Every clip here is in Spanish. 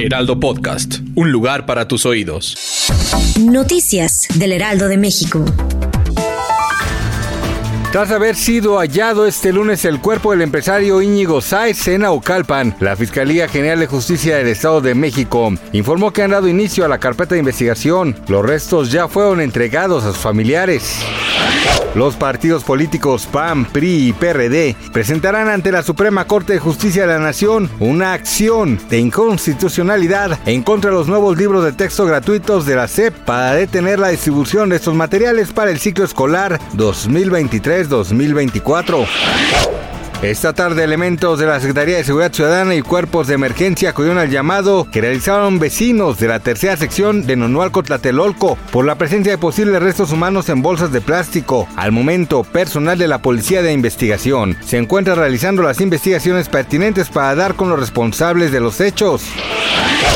Heraldo Podcast, un lugar para tus oídos. Noticias del Heraldo de México. Tras haber sido hallado este lunes el cuerpo del empresario Íñigo Sáez en Aucalpan, la Fiscalía General de Justicia del Estado de México informó que han dado inicio a la carpeta de investigación. Los restos ya fueron entregados a sus familiares. Los partidos políticos PAN, PRI y PRD presentarán ante la Suprema Corte de Justicia de la Nación una acción de inconstitucionalidad en contra de los nuevos libros de texto gratuitos de la SEP para detener la distribución de estos materiales para el ciclo escolar 2023-2024. Esta tarde elementos de la Secretaría de Seguridad Ciudadana y cuerpos de emergencia acudieron al llamado que realizaron vecinos de la tercera sección de Nonualco Tlatelolco por la presencia de posibles restos humanos en bolsas de plástico. Al momento, personal de la Policía de Investigación se encuentra realizando las investigaciones pertinentes para dar con los responsables de los hechos.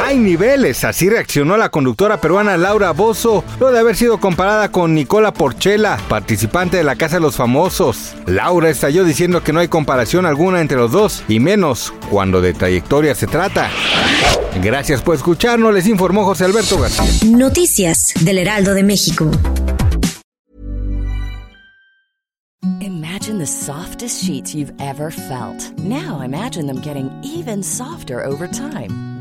Hay niveles, así reaccionó la conductora peruana Laura Bozo, luego de haber sido comparada con Nicola Porchela, participante de la Casa de los Famosos. Laura estalló diciendo que no hay comparación alguna entre los dos, y menos cuando de trayectoria se trata. Gracias por escucharnos, les informó José Alberto García. Noticias del Heraldo de México. Imagine the softest sheets you've ever felt. Now imagine them getting even softer over time.